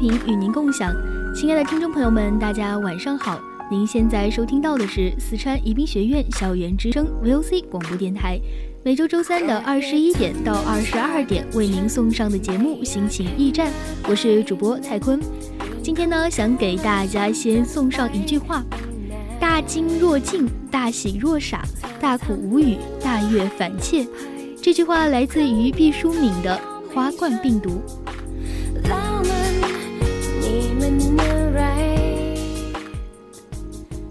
频与您共享，亲爱的听众朋友们，大家晚上好！您现在收听到的是四川宜宾学院校园之声 VOC 广播电台，每周周三的二十一点到二十二点为您送上的节目《心情驿站》，我是主播蔡坤。今天呢，想给大家先送上一句话：大惊若惊，大喜若傻，大苦无语，大悦反切。这句话来自于毕淑敏的《花冠病毒》。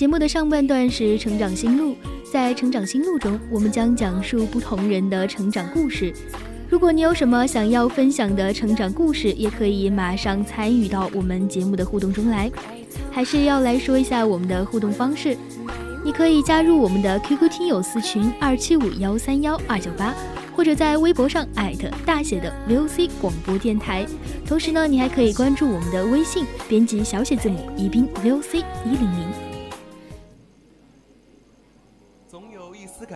节目的上半段是成长心路，在成长心路中，我们将讲述不同人的成长故事。如果你有什么想要分享的成长故事，也可以马上参与到我们节目的互动中来。还是要来说一下我们的互动方式，你可以加入我们的 QQ 听友私群二七五幺三幺二九八，或者在微博上艾特大写的 VOC 广播电台。同时呢，你还可以关注我们的微信，编辑小写字母宜宾 VOC 一零零。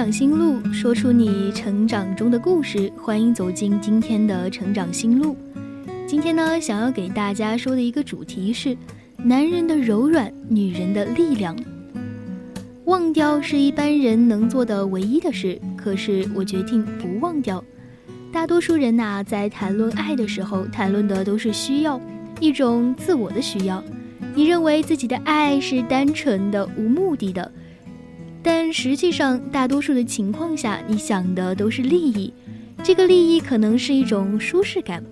长心路，说出你成长中的故事。欢迎走进今天的成长心路。今天呢，想要给大家说的一个主题是：男人的柔软，女人的力量。忘掉是一般人能做的唯一的事，可是我决定不忘掉。大多数人呐，在谈论爱的时候，谈论的都是需要，一种自我的需要。你认为自己的爱是单纯的、无目的的。但实际上，大多数的情况下，你想的都是利益。这个利益可能是一种舒适感、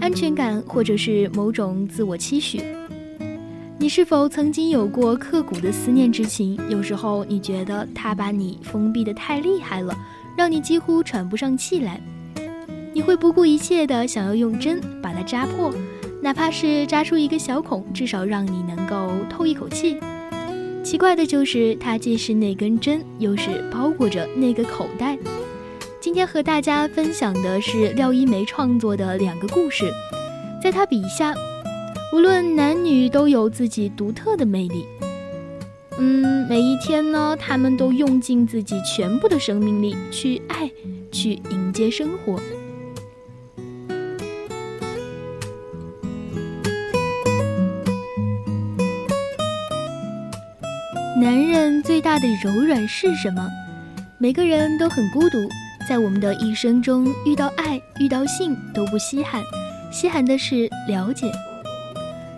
安全感，或者是某种自我期许。你是否曾经有过刻骨的思念之情？有时候你觉得他把你封闭的太厉害了，让你几乎喘不上气来。你会不顾一切的想要用针把它扎破，哪怕是扎出一个小孔，至少让你能够透一口气。奇怪的就是，它既是那根针，又是包裹着那个口袋。今天和大家分享的是廖一梅创作的两个故事。在他笔下，无论男女都有自己独特的魅力。嗯，每一天呢，他们都用尽自己全部的生命力去爱，去迎接生活。男人最大的柔软是什么？每个人都很孤独，在我们的一生中，遇到爱、遇到性都不稀罕，稀罕的是了解。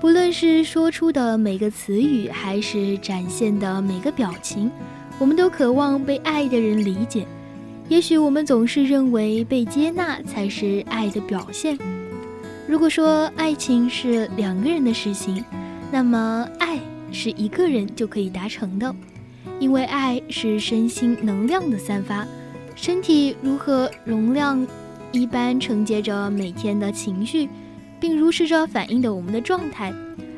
不论是说出的每个词语，还是展现的每个表情，我们都渴望被爱的人理解。也许我们总是认为被接纳才是爱的表现。如果说爱情是两个人的事情，那么爱。是一个人就可以达成的，因为爱是身心能量的散发，身体如何容量一般承接着每天的情绪，并如实着反映的我们的状态，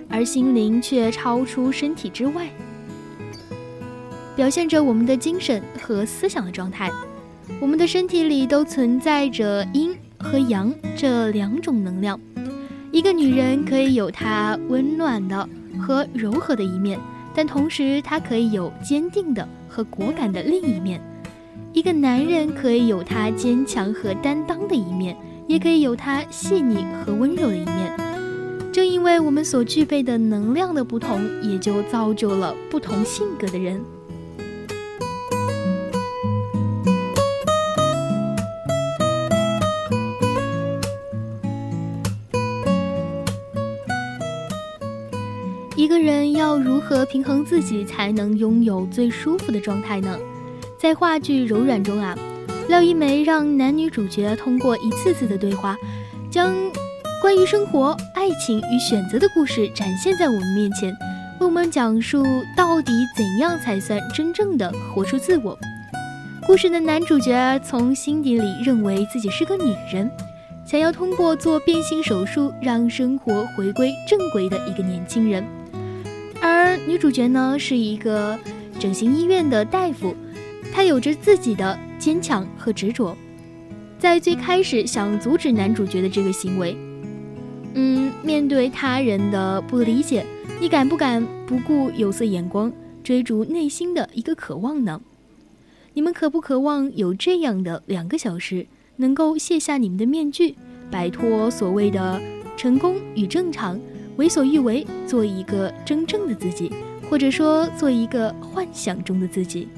而心灵却超出身体之外。表现着我们的精神和思想的状态。我们的身体里都存在着阴和阳这两种能量。一个女人可以有她温暖的和柔和的一面，但同时他可以有坚定的和果敢的另一面。一个男人可以有他坚强和担当的一面，也可以有他细腻和温柔的一面。正因为我们所具备的能量的不同，也就造就了不同性格的人。个人要如何平衡自己，才能拥有最舒服的状态呢？在话剧《柔软》中啊，廖一梅让男女主角通过一次次的对话，将关于生活、爱情与选择的故事展现在我们面前，为我们讲述到底怎样才算真正的活出自我。故事的男主角从心底里认为自己是个女人，想要通过做变性手术让生活回归正轨的一个年轻人，而女主角呢是一个整形医院的大夫。她有着自己的坚强和执着，在最开始想阻止男主角的这个行为，嗯，面对他人的不理解，你敢不敢不顾有色眼光，追逐内心的一个渴望呢？你们渴不渴望有这样的两个小时，能够卸下你们的面具，摆脱所谓的成功与正常，为所欲为，做一个真正的自己，或者说做一个幻想中的自己？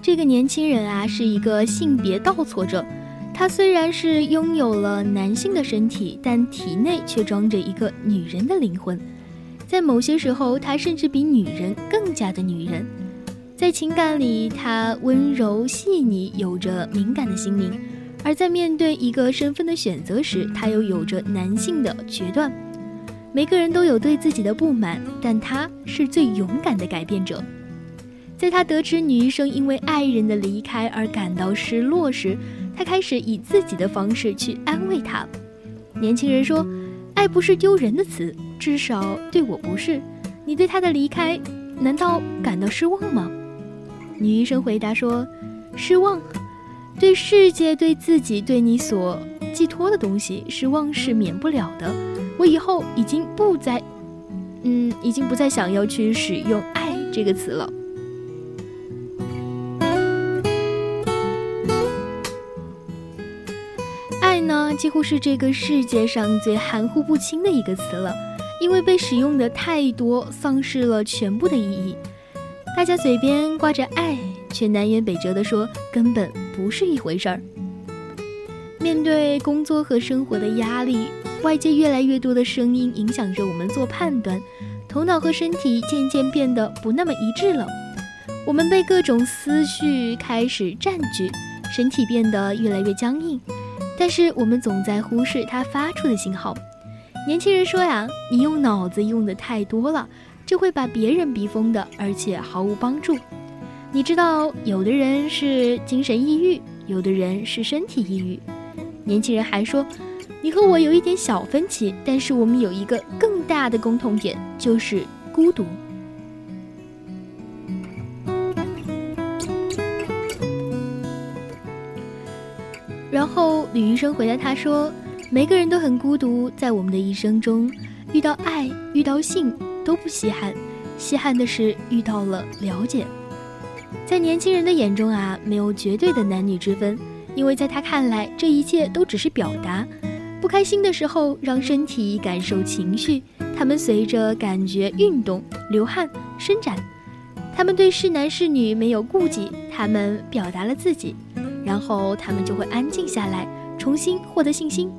这个年轻人啊，是一个性别倒错者。他虽然是拥有了男性的身体，但体内却装着一个女人的灵魂。在某些时候，他甚至比女人更加的女人。在情感里，他温柔细腻，有着敏感的心灵；而在面对一个身份的选择时，他又有着男性的决断。每个人都有对自己的不满，但他是最勇敢的改变者。在他得知女医生因为爱人的离开而感到失落时，他开始以自己的方式去安慰她。年轻人说：“爱不是丢人的词，至少对我不是。你对他的离开，难道感到失望吗？”女医生回答说：“失望，对世界、对自己、对你所寄托的东西，失望是免不了的。我以后已经不再，嗯，已经不再想要去使用‘爱’这个词了。”爱呢几乎是这个世界上最含糊不清的一个词了，因为被使用的太多，丧失了全部的意义。大家嘴边挂着爱，却南辕北辙地说根本不是一回事儿。面对工作和生活的压力，外界越来越多的声音影响着我们做判断，头脑和身体渐渐变得不那么一致了。我们被各种思绪开始占据，身体变得越来越僵硬。但是我们总在忽视它发出的信号。年轻人说呀：“你用脑子用的太多了，就会把别人逼疯的，而且毫无帮助。”你知道，有的人是精神抑郁，有的人是身体抑郁。年轻人还说：“你和我有一点小分歧，但是我们有一个更大的共同点，就是孤独。”然后李医生回答他说：“每个人都很孤独，在我们的一生中，遇到爱、遇到性都不稀罕，稀罕的是遇到了了解。在年轻人的眼中啊，没有绝对的男女之分，因为在他看来，这一切都只是表达。不开心的时候，让身体感受情绪，他们随着感觉运动、流汗、伸展。他们对是男是女没有顾忌，他们表达了自己。”然后他们就会安静下来，重新获得信心。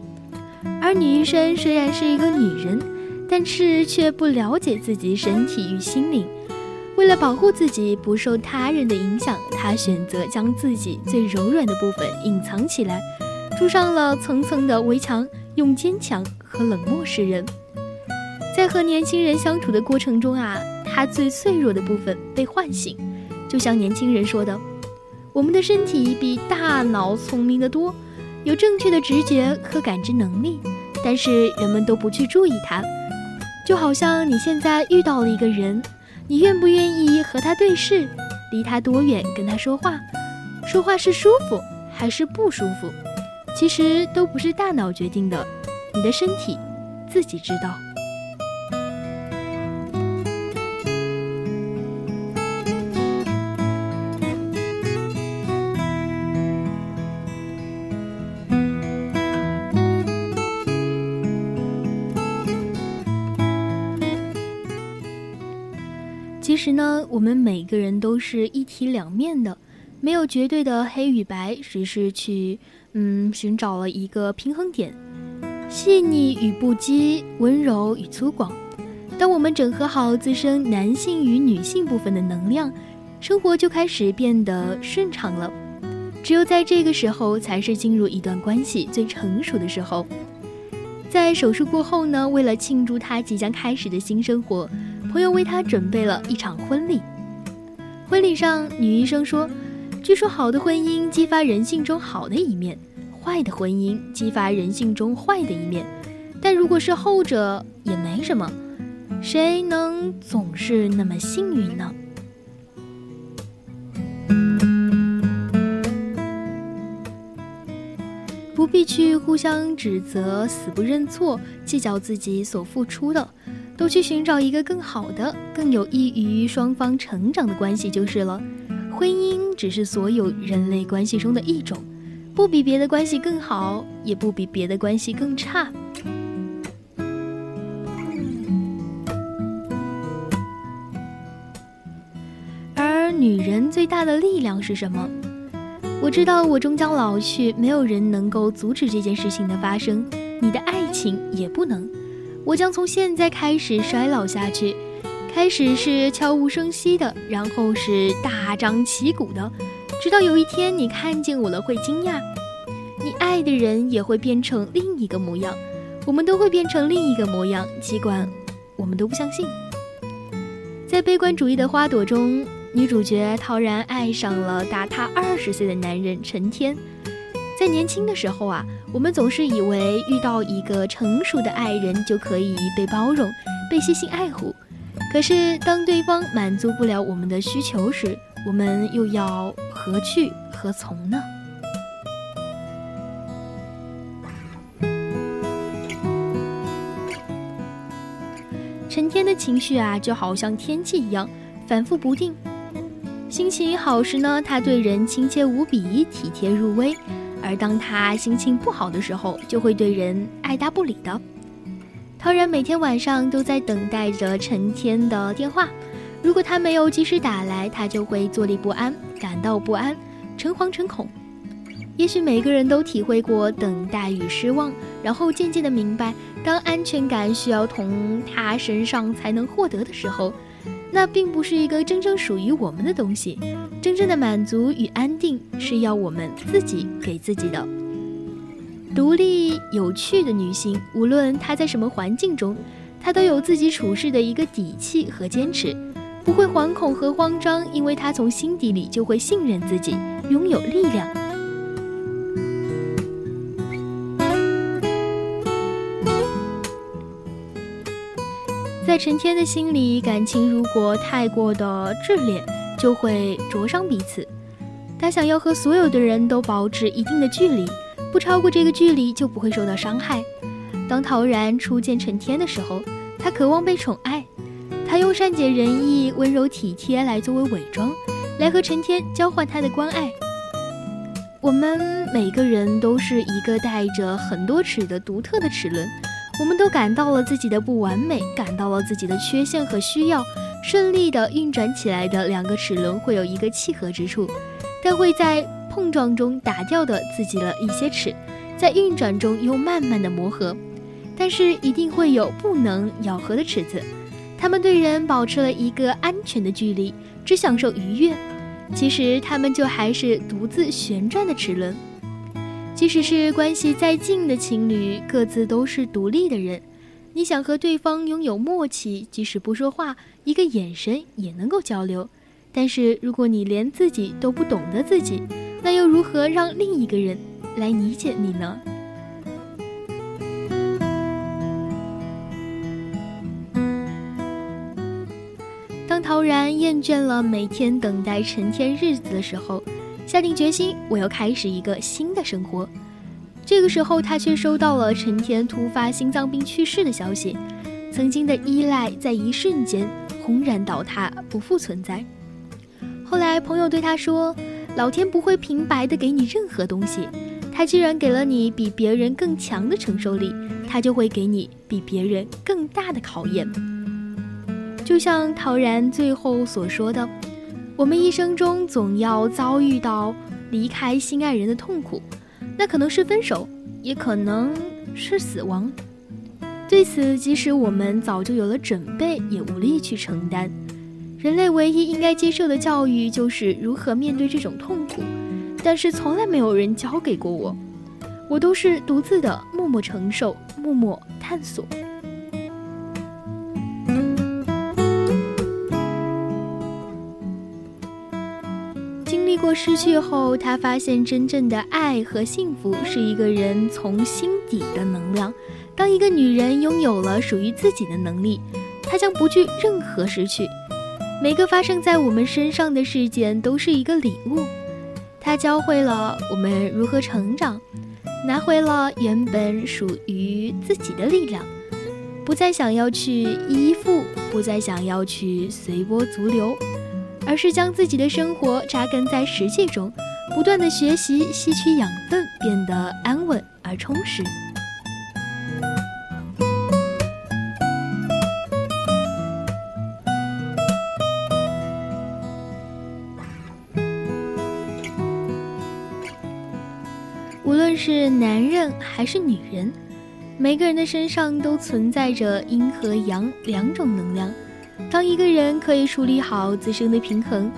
而女医生虽然是一个女人，但是却不了解自己身体与心灵。为了保护自己不受他人的影响，他选择将自己最柔软的部分隐藏起来，筑上了层层的围墙，用坚强和冷漠示人。在和年轻人相处的过程中啊，他最脆弱的部分被唤醒，就像年轻人说的。我们的身体比大脑聪明得多，有正确的直觉和感知能力，但是人们都不去注意它。就好像你现在遇到了一个人，你愿不愿意和他对视？离他多远跟他说话？说话是舒服还是不舒服？其实都不是大脑决定的，你的身体自己知道。其实呢，我们每个人都是一体两面的，没有绝对的黑与白，只是去嗯寻找了一个平衡点，细腻与不羁，温柔与粗犷。当我们整合好自身男性与女性部分的能量，生活就开始变得顺畅了。只有在这个时候，才是进入一段关系最成熟的时候。在手术过后呢，为了庆祝他即将开始的新生活。朋友为他准备了一场婚礼。婚礼上，女医生说：“据说好的婚姻激发人性中好的一面，坏的婚姻激发人性中坏的一面。但如果是后者，也没什么。谁能总是那么幸运呢？”不必去互相指责、死不认错、计较自己所付出的。都去寻找一个更好的、更有益于双方成长的关系就是了。婚姻只是所有人类关系中的一种，不比别的关系更好，也不比别的关系更差。而女人最大的力量是什么？我知道我终将老去，没有人能够阻止这件事情的发生，你的爱情也不能。我将从现在开始衰老下去，开始是悄无声息的，然后是大张旗鼓的，直到有一天你看见我了会惊讶，你爱的人也会变成另一个模样，我们都会变成另一个模样，尽管我们都不相信。在悲观主义的花朵中，女主角陶然爱上了大她二十岁的男人陈天。在年轻的时候啊，我们总是以为遇到一个成熟的爱人就可以被包容、被细心爱护。可是当对方满足不了我们的需求时，我们又要何去何从呢？陈天的情绪啊，就好像天气一样，反复不定。心情好时呢，他对人亲切无比，体贴入微。而当他心情不好的时候，就会对人爱答不理的。陶然每天晚上都在等待着陈天的电话，如果他没有及时打来，他就会坐立不安，感到不安，诚惶诚恐。也许每个人都体会过等待与失望，然后渐渐的明白，当安全感需要从他身上才能获得的时候。那并不是一个真正属于我们的东西，真正的满足与安定是要我们自己给自己的。独立有趣的女性，无论她在什么环境中，她都有自己处事的一个底气和坚持，不会惶恐和慌张，因为她从心底里就会信任自己，拥有力量。陈天的心里，感情如果太过的炽烈，就会灼伤彼此。他想要和所有的人都保持一定的距离，不超过这个距离就不会受到伤害。当陶然初见陈天的时候，他渴望被宠爱，他用善解人意、温柔体贴来作为伪装，来和陈天交换他的关爱。我们每个人都是一个带着很多齿的独特的齿轮。我们都感到了自己的不完美，感到了自己的缺陷和需要。顺利的运转起来的两个齿轮会有一个契合之处，但会在碰撞中打掉的自己了一些齿，在运转中又慢慢的磨合。但是一定会有不能咬合的齿子，他们对人保持了一个安全的距离，只享受愉悦。其实他们就还是独自旋转的齿轮。即使是关系再近的情侣，各自都是独立的人。你想和对方拥有默契，即使不说话，一个眼神也能够交流。但是如果你连自己都不懂得自己，那又如何让另一个人来理解你呢？当陶然厌倦了每天等待成天日子的时候，下定决心，我要开始一个新的生活。这个时候，他却收到了陈天突发心脏病去世的消息，曾经的依赖在一瞬间轰然倒塌，不复存在。后来，朋友对他说：“老天不会平白的给你任何东西，他既然给了你比别人更强的承受力，他就会给你比别人更大的考验。”就像陶然最后所说的，我们一生中总要遭遇到离开心爱人的痛苦，那可能是分手，也可能是死亡。对此，即使我们早就有了准备，也无力去承担。人类唯一应该接受的教育，就是如何面对这种痛苦，但是从来没有人教给过我，我都是独自的默默承受，默默探索。经历过失去后，他发现真正的爱和幸福是一个人从心底的能量。当一个女人拥有了属于自己的能力，她将不惧任何失去。每个发生在我们身上的事件都是一个礼物，它教会了我们如何成长，拿回了原本属于自己的力量，不再想要去依附，不再想要去随波逐流。而是将自己的生活扎根在实际中，不断的学习，吸取养分，变得安稳而充实。无论是男人还是女人，每个人的身上都存在着阴和阳两种能量。当一个人可以处理好自身的平衡，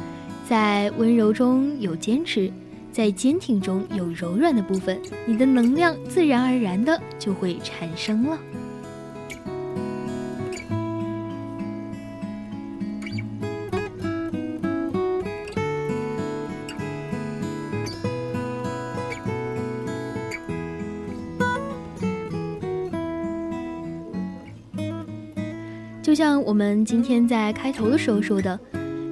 在温柔中有坚持，在坚挺中有柔软的部分，你的能量自然而然的就会产生了。就像我们今天在开头的时候说的，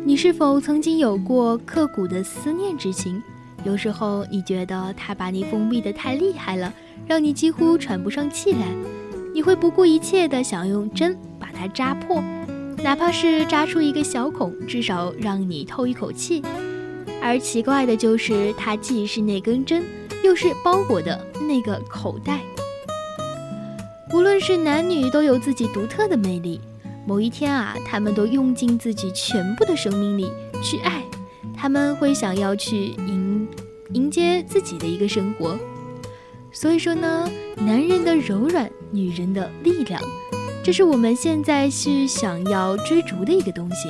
你是否曾经有过刻骨的思念之情？有时候你觉得他把你封闭的太厉害了，让你几乎喘不上气来，你会不顾一切的想用针把它扎破，哪怕是扎出一个小孔，至少让你透一口气。而奇怪的就是，它既是那根针，又是包裹的那个口袋。无论是男女，都有自己独特的魅力。某一天啊，他们都用尽自己全部的生命力去爱，他们会想要去迎迎接自己的一个生活。所以说呢，男人的柔软，女人的力量，这是我们现在去想要追逐的一个东西。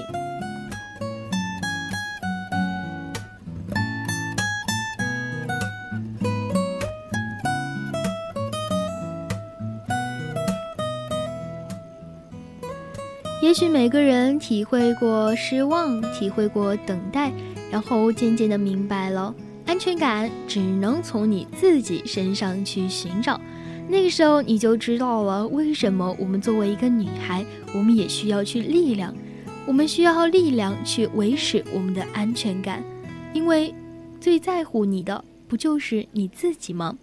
也许每个人体会过失望，体会过等待，然后渐渐的明白了，安全感只能从你自己身上去寻找。那个时候你就知道了，为什么我们作为一个女孩，我们也需要去力量，我们需要力量去维持我们的安全感，因为最在乎你的不就是你自己吗？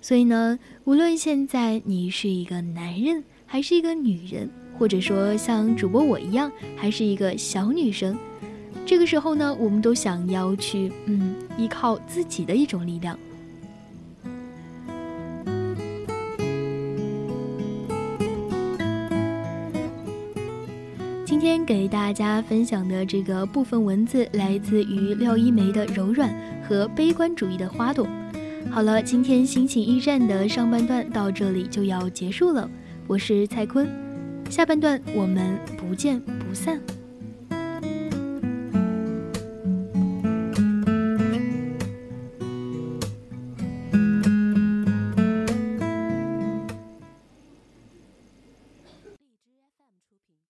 所以呢，无论现在你是一个男人还是一个女人。或者说像主播我一样，还是一个小女生，这个时候呢，我们都想要去，嗯，依靠自己的一种力量。今天给大家分享的这个部分文字，来自于廖一梅的柔软和悲观主义的花朵。好了，今天心情驿站的上半段到这里就要结束了，我是蔡坤。下半段我们不见不散。